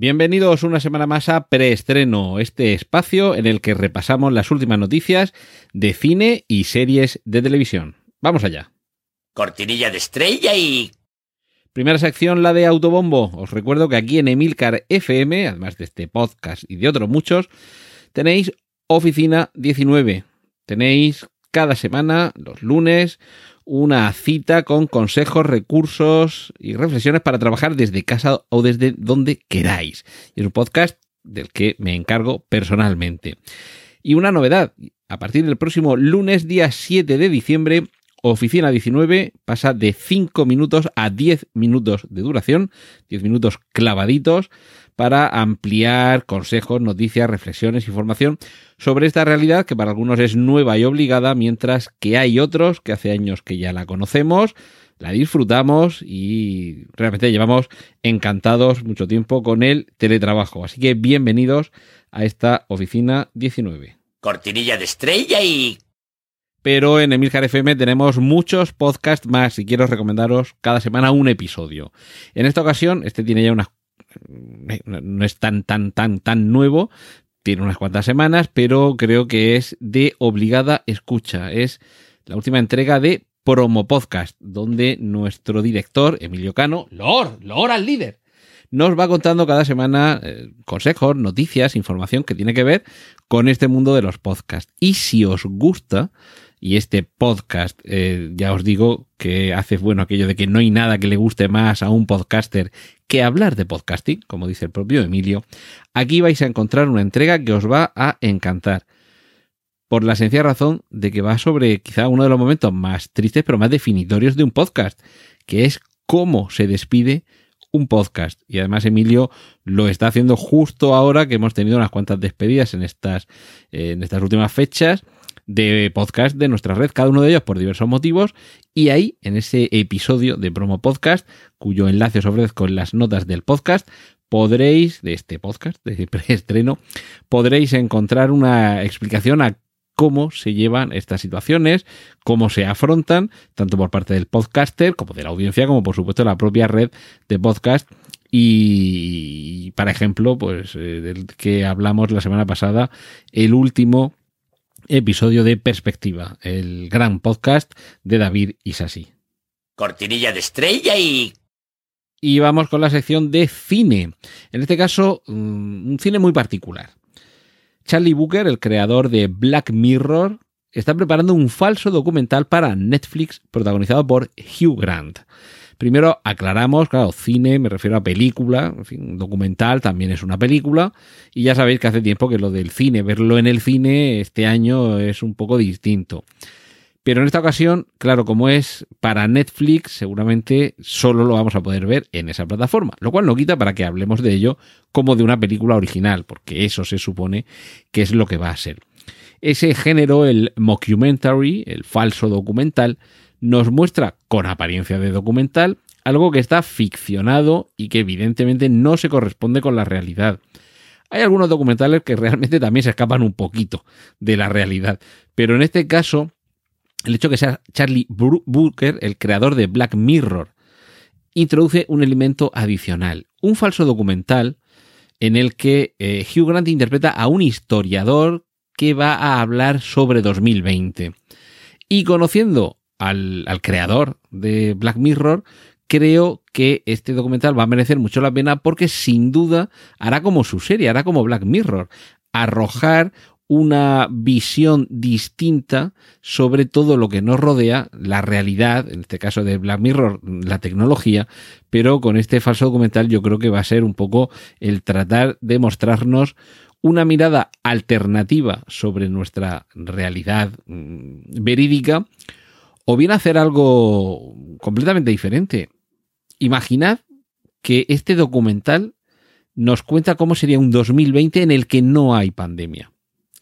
Bienvenidos una semana más a Preestreno, este espacio en el que repasamos las últimas noticias de cine y series de televisión. Vamos allá. Cortinilla de estrella y... Primera sección, la de Autobombo. Os recuerdo que aquí en Emilcar FM, además de este podcast y de otros muchos, tenéis Oficina 19. Tenéis cada semana, los lunes, una cita con consejos, recursos y reflexiones para trabajar desde casa o desde donde queráis. Es un podcast del que me encargo personalmente. Y una novedad, a partir del próximo lunes, día 7 de diciembre, Oficina 19 pasa de 5 minutos a 10 minutos de duración, 10 minutos clavaditos, para ampliar consejos, noticias, reflexiones, información sobre esta realidad que para algunos es nueva y obligada, mientras que hay otros que hace años que ya la conocemos, la disfrutamos y realmente llevamos encantados mucho tiempo con el teletrabajo. Así que bienvenidos a esta Oficina 19. Cortinilla de estrella y... Pero en Emilcar FM tenemos muchos podcasts más y quiero recomendaros cada semana un episodio. En esta ocasión, este tiene ya unas no es tan, tan, tan, tan nuevo. Tiene unas cuantas semanas, pero creo que es de obligada escucha. Es la última entrega de Promo Podcast, donde nuestro director, Emilio Cano, Lord, Lord al líder, nos va contando cada semana eh, consejos, noticias, información que tiene que ver con este mundo de los podcasts. Y si os gusta, y este podcast, eh, ya os digo que hace bueno aquello de que no hay nada que le guste más a un podcaster que hablar de podcasting, como dice el propio Emilio, aquí vais a encontrar una entrega que os va a encantar. Por la sencilla razón de que va sobre quizá uno de los momentos más tristes pero más definitorios de un podcast, que es cómo se despide un podcast. Y además Emilio lo está haciendo justo ahora que hemos tenido unas cuantas despedidas en estas, en estas últimas fechas de podcast de nuestra red, cada uno de ellos por diversos motivos. Y ahí, en ese episodio de promo podcast, cuyo enlace os ofrezco en las notas del podcast, podréis, de este podcast, de preestreno, podréis encontrar una explicación a cómo se llevan estas situaciones, cómo se afrontan, tanto por parte del podcaster como de la audiencia, como por supuesto la propia red de podcast. Y, para ejemplo, pues eh, del que hablamos la semana pasada, el último episodio de Perspectiva, el gran podcast de David Isasi. Cortinilla de estrella y... Y vamos con la sección de cine. En este caso, mm, un cine muy particular. Charlie Booker, el creador de Black Mirror, está preparando un falso documental para Netflix protagonizado por Hugh Grant. Primero aclaramos, claro, cine, me refiero a película, en fin, documental también es una película, y ya sabéis que hace tiempo que lo del cine, verlo en el cine este año es un poco distinto. Pero en esta ocasión, claro, como es para Netflix, seguramente solo lo vamos a poder ver en esa plataforma, lo cual no quita para que hablemos de ello como de una película original, porque eso se supone que es lo que va a ser. Ese género, el mockumentary, el falso documental, nos muestra con apariencia de documental algo que está ficcionado y que evidentemente no se corresponde con la realidad. Hay algunos documentales que realmente también se escapan un poquito de la realidad, pero en este caso, el hecho que sea Charlie Booker, el creador de Black Mirror, introduce un elemento adicional, un falso documental en el que eh, Hugh Grant interpreta a un historiador que va a hablar sobre 2020. Y conociendo al, creador de Black Mirror, creo que este documental va a merecer mucho la pena porque sin duda hará como su serie, hará como Black Mirror, arrojar una visión distinta sobre todo lo que nos rodea, la realidad, en este caso de Black Mirror, la tecnología, pero con este falso documental yo creo que va a ser un poco el tratar de mostrarnos una mirada alternativa sobre nuestra realidad mm, verídica, o bien hacer algo completamente diferente. Imaginad que este documental nos cuenta cómo sería un 2020 en el que no hay pandemia,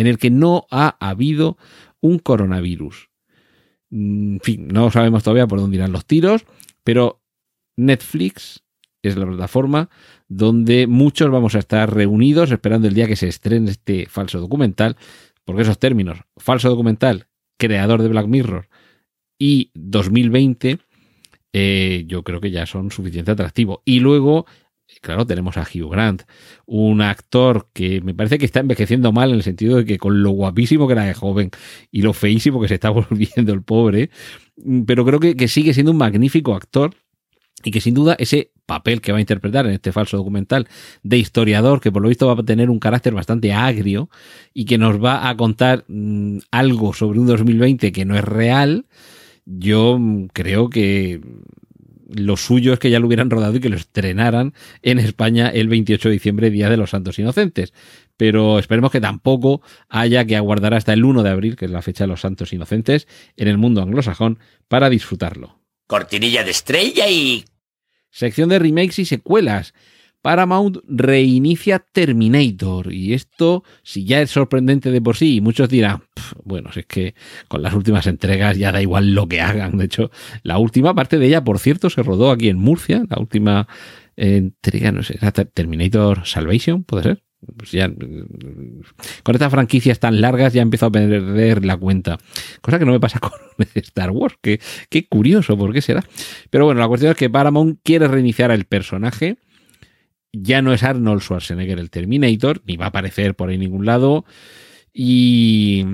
en el que no ha habido un coronavirus. Mm, En fin, no sabemos todavía por dónde irán los tiros, pero Netflix es la plataforma donde muchos vamos a estar reunidos esperando el día que se estrene este falso documental, porque esos términos, falso documental, creador de Black Mirror y 2020, eh, yo creo que ya son suficientemente atractivos. Y luego, claro, tenemos a Hugh Grant, un actor que me parece que está envejeciendo mal en el sentido de que con lo guapísimo que era de joven y lo feísimo que se está volviendo el pobre, pero creo que, que sigue siendo un magnífico actor y que sin duda ese papel que va a interpretar en este falso documental de historiador, que por lo visto va a tener un carácter bastante agrio y que nos va a contar mmm, algo sobre un 2020 que no es real, yo mm, creo que lo suyo es que ya lo hubieran rodado y que lo estrenaran en España el 28 de diciembre, Día de los Santos Inocentes. Pero esperemos que tampoco haya que aguardar hasta el 1 de abril, que es la fecha de los Santos Inocentes, en el mundo anglosajón, para disfrutarlo. Cortinilla de estrella y... Sección de remakes y secuelas. Paramount reinicia Terminator. Y esto, si ya es sorprendente de por sí, y muchos dirán, bueno, si es que con las últimas entregas ya da igual lo que hagan. De hecho, la última parte de ella, por cierto, se rodó aquí en Murcia. La última entrega, no sé, Terminator Salvation, ¿puede ser? Pues ya, con estas franquicias tan largas ya empiezo a perder la cuenta. Cosa que no me pasa con Star Wars. Que, qué curioso, ¿por qué será? Pero bueno, la cuestión es que Paramount quiere reiniciar el personaje. Ya no es Arnold Schwarzenegger el Terminator, ni va a aparecer por ahí ningún lado. Y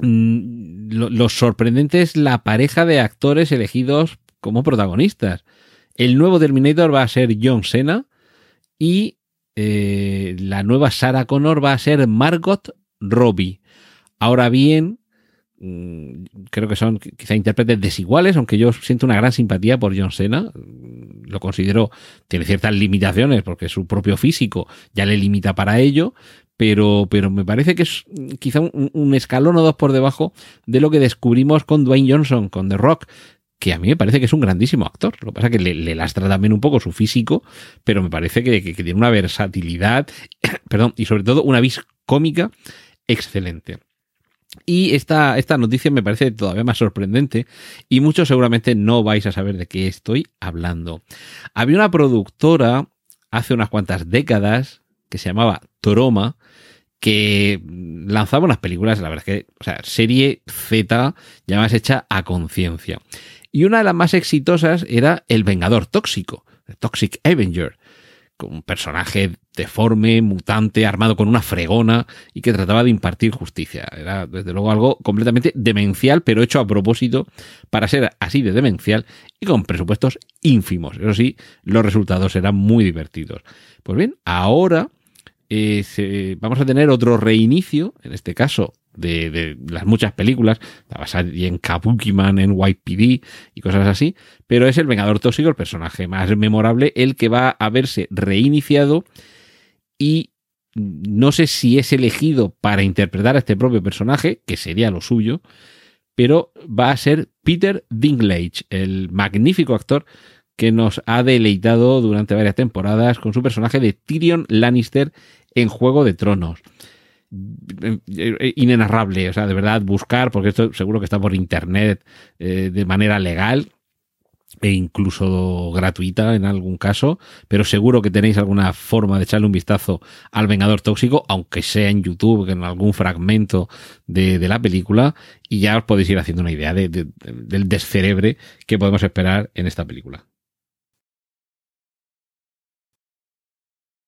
mm, lo, sorprendente es la pareja de actores elegidos como protagonistas. El nuevo Terminator va a ser John Cena y eh, la nueva Sarah Connor va a ser Margot Robbie. Ahora bien, creo que son quizá intérpretes desiguales, aunque yo siento una gran simpatía por John Cena. Lo considero, tiene ciertas limitaciones porque su propio físico ya le limita para ello, pero, pero me parece que es quizá un, escalón o dos por debajo de lo que descubrimos con Dwayne Johnson, con The Rock, que a mí me parece que es un grandísimo actor. Lo que pasa es que le, le lastra también un poco su físico, pero me parece que, que, que tiene una versatilidad, perdón, y sobre todo una vis cómica excelente. Y esta, esta noticia me parece todavía más sorprendente y muchos seguramente no vais a saber de qué estoy hablando. Había una productora hace unas cuantas décadas que se llamaba Toroma, que lanzaba unas películas, la verdad es que, o sea, serie Z, ya más hecha a conciencia. Y una de las más exitosas era El Vengador Tóxico, Toxic Avenger, un personaje deforme, mutante, armado con una fregona y que trataba de impartir justicia. Era, desde luego, algo completamente demencial, pero hecho a propósito para ser así de demencial y con presupuestos ínfimos. Eso sí, los resultados eran muy divertidos. Pues bien, ahora eh, vamos a tener otro reinicio, en este caso de, las muchas películas, basada en Kabukiman, en YPD y cosas así, pero es el Vengador Tóxico, el personaje más memorable, el que va a verse reiniciado y no sé si es elegido para interpretar a este propio personaje, que sería lo suyo, pero va a ser Peter Dinklage, el magnífico actor que nos ha deleitado durante varias temporadas con su personaje de Tyrion Lannister en Juego de Tronos. Inenarrable, o sea, de verdad, buscar, porque esto seguro que está por internet eh, de manera legal e incluso gratuita en algún caso, pero seguro que tenéis alguna forma de echarle un vistazo al Vengador Tóxico, aunque sea en YouTube, en algún fragmento de, la película, y ya os podéis ir haciendo una idea de, de, del descerebre que podemos esperar en esta película.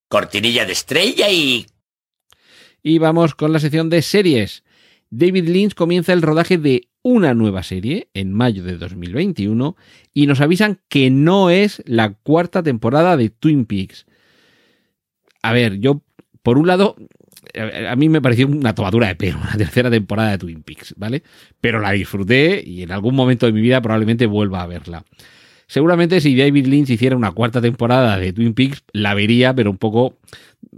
Cortinilla de estrella y... Y vamos con la sección de series. David Lynch comienza el rodaje de una nueva serie en mayo de 2021 y nos avisan que no es la cuarta temporada de Twin Peaks. A ver, yo, por un lado, a mí me pareció una tomadura de pelo, la tercera temporada de Twin Peaks, ¿vale? Pero la disfruté y en algún momento de mi vida probablemente vuelva a verla. Seguramente si David Lynch hiciera una cuarta temporada de Twin Peaks, la vería, pero un poco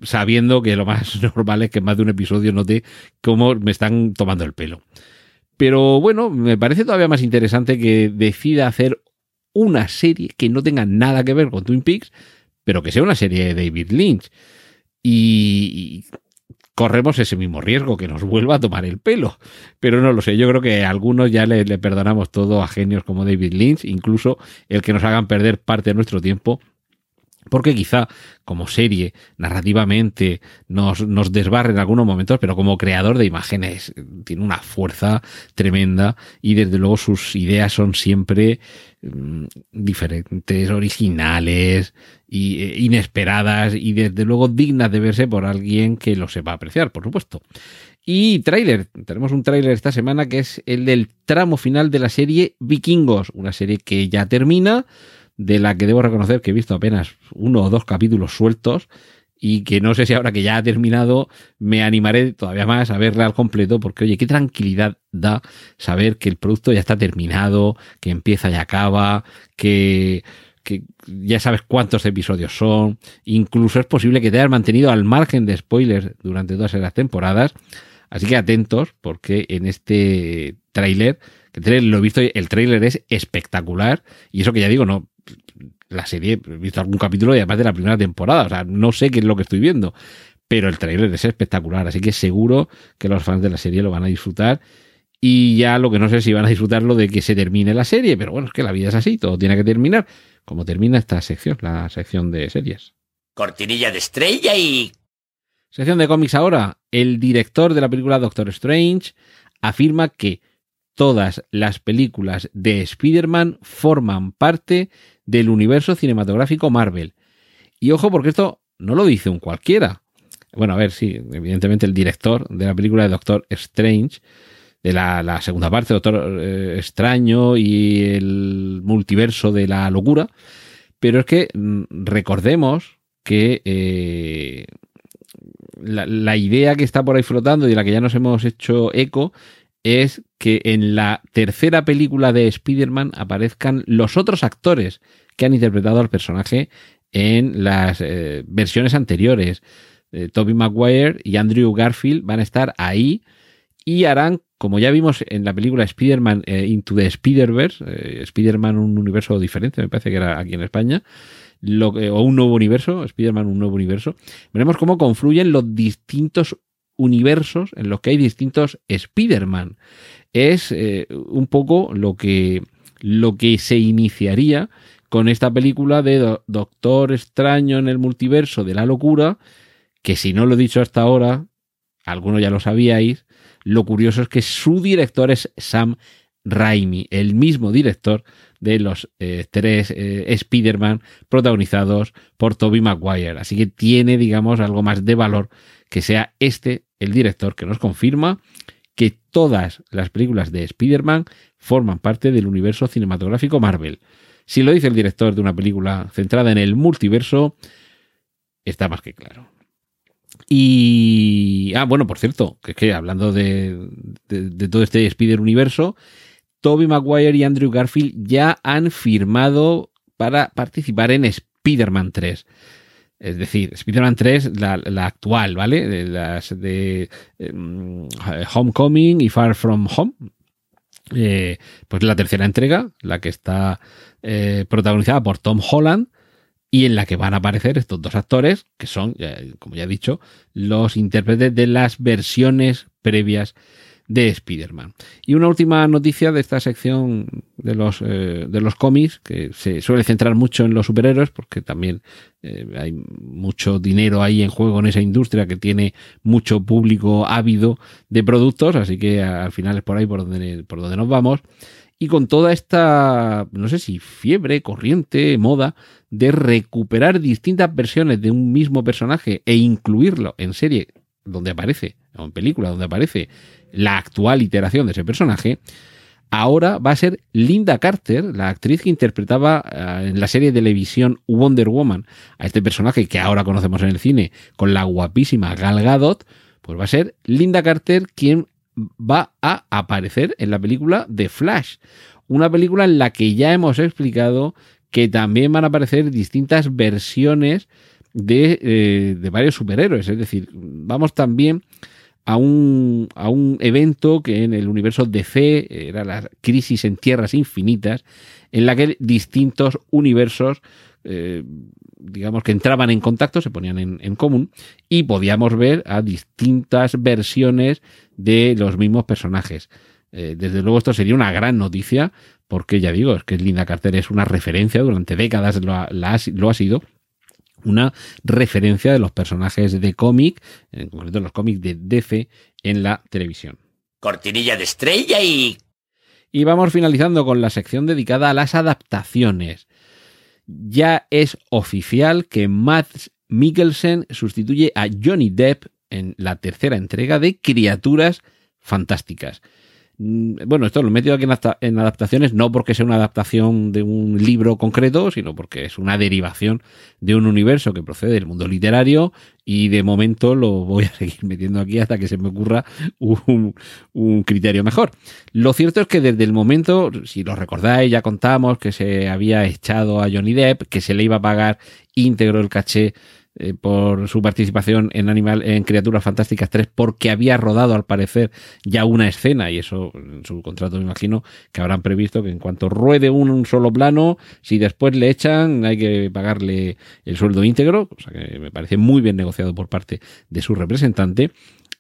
sabiendo que lo más normal es que más de un episodio note cómo me están tomando el pelo. Pero bueno, me parece todavía más interesante que decida hacer una serie que no tenga nada que ver con Twin Peaks, pero que sea una serie de David Lynch. Y, corremos ese mismo riesgo, que nos vuelva a tomar el pelo. Pero no lo sé, yo creo que a algunos ya le, le perdonamos todo a genios como David Lynch, incluso el que nos hagan perder parte de nuestro tiempo porque quizá como serie, narrativamente, nos, desbarre en algunos momentos, pero como creador de imágenes tiene una fuerza tremenda y desde luego sus ideas son siempre mm, diferentes, originales y eh, inesperadas y desde luego dignas de verse por alguien que lo sepa apreciar, por supuesto. Y tráiler, tenemos un tráiler esta semana que es el del tramo final de la serie Vikingos, una serie que ya termina de la que debo reconocer que he visto apenas uno o dos capítulos sueltos y que no sé si ahora que ya ha terminado me animaré todavía más a verla al completo porque oye, qué tranquilidad da saber que el producto ya está terminado, que empieza y acaba, que, que ya sabes cuántos episodios son, incluso es posible que te hayas mantenido al margen de spoilers durante todas las temporadas, así que atentos porque en este tráiler, que lo he visto, el tráiler es espectacular. Y eso que ya digo, no, la serie, he visto algún capítulo y además de la primera temporada, o sea, no sé qué es lo que estoy viendo, pero el trailer es espectacular, así que seguro que los fans de la serie lo van a disfrutar y ya lo que no sé si van a disfrutarlo de que se termine la serie, pero bueno, es que la vida es así, todo tiene que terminar, como termina esta sección, la sección de series. Cortinilla de estrella y... Sección de cómics ahora, el director de la película Doctor Strange afirma que todas las películas de Spider-Man forman parte del universo cinematográfico Marvel. Y ojo, porque esto no lo dice un cualquiera. Bueno, a ver, sí, evidentemente el director de la película de Doctor Strange, de la, segunda parte, Doctor eh, Extraño y el multiverso de la locura. Pero es que mm, recordemos que eh, la, la, idea que está por ahí flotando y de la que ya nos hemos hecho eco es que en la tercera película de Spider-Man aparezcan los otros actores que han interpretado al personaje en las eh, versiones anteriores. Eh, Toby Maguire y Andrew Garfield van a estar ahí y harán, como ya vimos en la película Spider-Man eh, Into the Spider-Verse, Spider-Man un universo diferente, me parece que era aquí en España, lo, o un nuevo universo, Spider-Man un nuevo universo, veremos cómo confluyen los distintos universos en los que hay distintos Spider-Man. Es eh, un poco lo que, lo que se iniciaría con esta película de Doctor Extraño en el multiverso de la locura, que si no lo he dicho hasta ahora, algunos ya lo sabíais, lo curioso es que su director es Sam Raimi, el mismo director de los eh, tres eh, Spider-Man protagonizados por Tobey Maguire. Así que tiene, digamos, algo más de valor que sea este el director que nos confirma que todas las películas de Spider-Man forman parte del universo cinematográfico Marvel. Si lo dice el director de una película centrada en el multiverso, está más que claro. Y. Ah, bueno, por cierto, que, que hablando de, de, todo este Spider-Universo, Toby Maguire y Andrew Garfield ya han firmado para participar en Spider-Man 3. Es decir, Spider-Man 3, la, actual, ¿vale? De las de em, Homecoming y Far From Home. Eh, pues la tercera entrega, la que está eh, protagonizada por Tom Holland y en la que van a aparecer estos dos actores, que son, como ya he dicho, los intérpretes de las versiones previas de Spider-Man. Y una última noticia de esta sección de los, eh, de los cómics, que se suele centrar mucho en los superhéroes, porque también eh, hay mucho dinero ahí en juego en esa industria que tiene mucho público ávido de productos, así que al final es por ahí por donde, por donde nos vamos. Y con toda esta, no sé si fiebre, corriente, moda, de recuperar distintas versiones de un mismo personaje e incluirlo en serie donde aparece, o en película donde aparece la actual iteración de ese personaje, ahora va a ser Linda Carter, la actriz que interpretaba eh, en la serie de televisión Wonder Woman a este personaje que ahora conocemos en el cine con la guapísima Gal Gadot, pues va a ser Linda Carter quien va a aparecer en la película The Flash, una película en la que ya hemos explicado que también van a aparecer distintas versiones de, eh, de varios superhéroes, es decir, vamos también a un, a un evento que en el universo DC era la crisis en tierras infinitas, en la que distintos universos, eh, digamos que entraban en contacto, se ponían en, en, común, y podíamos ver a distintas versiones de los mismos personajes. Eh, desde luego esto sería una gran noticia, porque ya digo, es que Linda Carter es una referencia, durante décadas lo ha, la, lo ha sido, una referencia de los personajes de cómic, en concreto los cómics de DC, en la televisión. Cortinilla de estrella y... Y vamos finalizando con la sección dedicada a las adaptaciones. Ya es oficial que Matt Mikkelsen sustituye a Johnny Depp en la tercera entrega de Criaturas Fantásticas. Mm, bueno, esto lo he metido aquí en adaptaciones, no porque sea una adaptación de un libro concreto, sino porque es una derivación de un universo que procede del mundo literario y de momento lo voy a seguir metiendo aquí hasta que se me ocurra un, un criterio mejor. Lo cierto es que desde el momento, si lo recordáis, ya contamos que se había echado a Johnny Depp, que se le iba a pagar íntegro el caché eh, por su participación en Animal en Criaturas Fantásticas 3 porque había rodado al parecer ya una escena y eso en su contrato me imagino que habrán previsto que en cuanto ruede un, un, solo plano si después le echan hay que pagarle el sueldo íntegro o sea que me parece muy bien negociado por parte de su representante.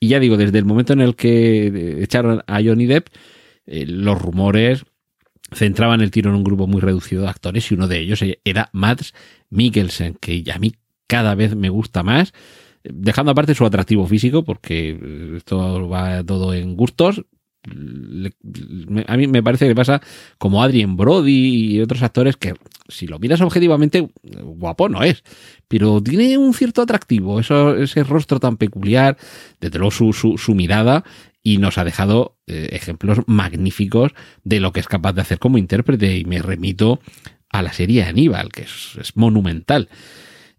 Y ya digo desde el momento en el que echaron a Johnny Depp eh, los rumores centraban el tiro en un grupo muy reducido de actores y uno de ellos era Mads Mikkelsen que a mí cada vez me gusta más, dejando aparte su atractivo físico, porque esto va todo en gustos. A mí me parece que pasa como Adrien Brody y otros actores que, si lo miras objetivamente, guapo no es, pero tiene un cierto atractivo, eso, ese rostro tan peculiar, desde luego su, su, su mirada, y nos ha dejado eh, ejemplos magníficos de lo que es capaz de hacer como intérprete, y me remito a la serie Aníbal, que es monumental.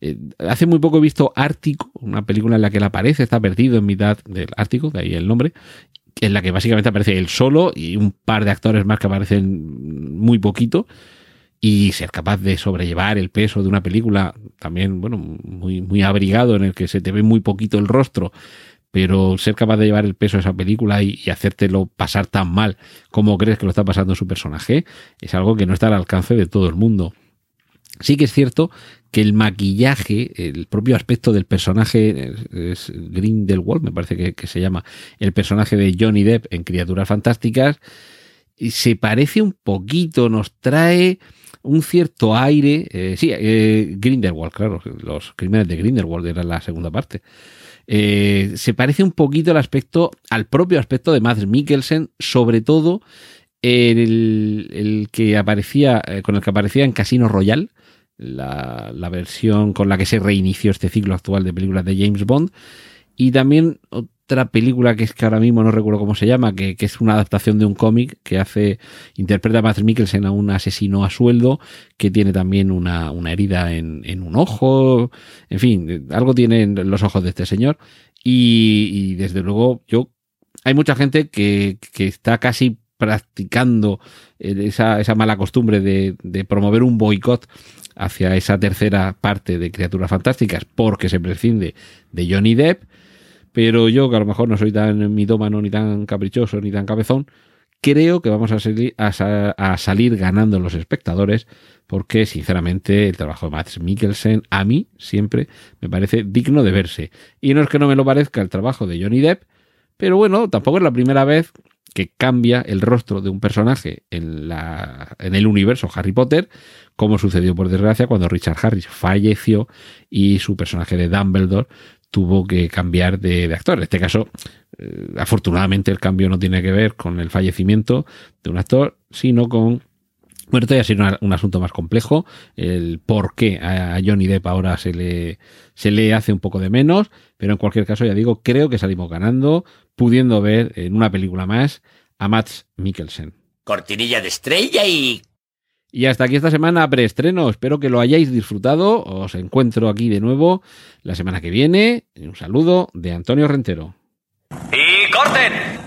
Eh, hace muy poco he visto Ártico, una película en la que él aparece, está perdido en mitad del Ártico, de ahí el nombre, en la que básicamente aparece él solo y un par de actores más que aparecen muy poquito y ser capaz de sobrellevar el peso de una película también, bueno, muy, muy abrigado en el que se te ve muy poquito el rostro, pero ser capaz de llevar el peso de esa película y, y hacértelo pasar tan mal como crees que lo está pasando su personaje es algo que no está al alcance de todo el mundo. Sí que es cierto que el maquillaje, el propio aspecto del personaje, es Grindelwald, me parece que, se llama, el personaje de Johnny Depp en Criaturas Fantásticas, se parece un poquito, nos trae un cierto aire. Eh, sí, eh, Grindelwald, claro, los crímenes de Grindelwald era la segunda parte. Eh, se parece un poquito el aspecto, al propio aspecto de Mads Mikkelsen, sobre todo el, el que aparecía, eh, con el que aparecía en Casino Royale la, la, versión con la que se reinició este ciclo actual de películas de James Bond. Y también otra película que es que ahora mismo no recuerdo cómo se llama, que, que es una adaptación de un cómic que hace, interpreta a Matt Mikkelsen a un asesino a sueldo que tiene también una, una herida en, en, un ojo. En fin, algo tiene en los ojos de este señor. Y, y desde luego, yo, hay mucha gente que, que está casi practicando esa, esa mala costumbre de, de promover un boicot hacia esa tercera parte de Criaturas Fantásticas porque se prescinde de Johnny Depp, pero yo que a lo mejor no soy tan mitómano, ni tan caprichoso, ni tan cabezón, creo que vamos a salir, a, a salir ganando los espectadores porque sinceramente el trabajo de Max Mikkelsen a mí siempre me parece digno de verse. Y no es que no me lo parezca el trabajo de Johnny Depp, pero bueno, tampoco es la primera vez que cambia el rostro de un personaje en, la, en el universo Harry Potter, como sucedió por desgracia cuando Richard Harris falleció y su personaje de Dumbledore tuvo que cambiar de, actor. En este caso, eh, afortunadamente el cambio no tiene que ver con el fallecimiento de un actor, sino con bueno, esto ya sido un, un, asunto más complejo, el por qué a Johnny Depp ahora se le, se le hace un poco de menos, pero en cualquier caso, ya digo, creo que salimos ganando, pudiendo ver en una película más a Max Mikkelsen. Cortinilla de estrella y... Y hasta aquí esta semana preestreno. Espero que lo hayáis disfrutado. Os encuentro aquí de nuevo la semana que viene. Un saludo de Antonio Rentero. ¡Y corten!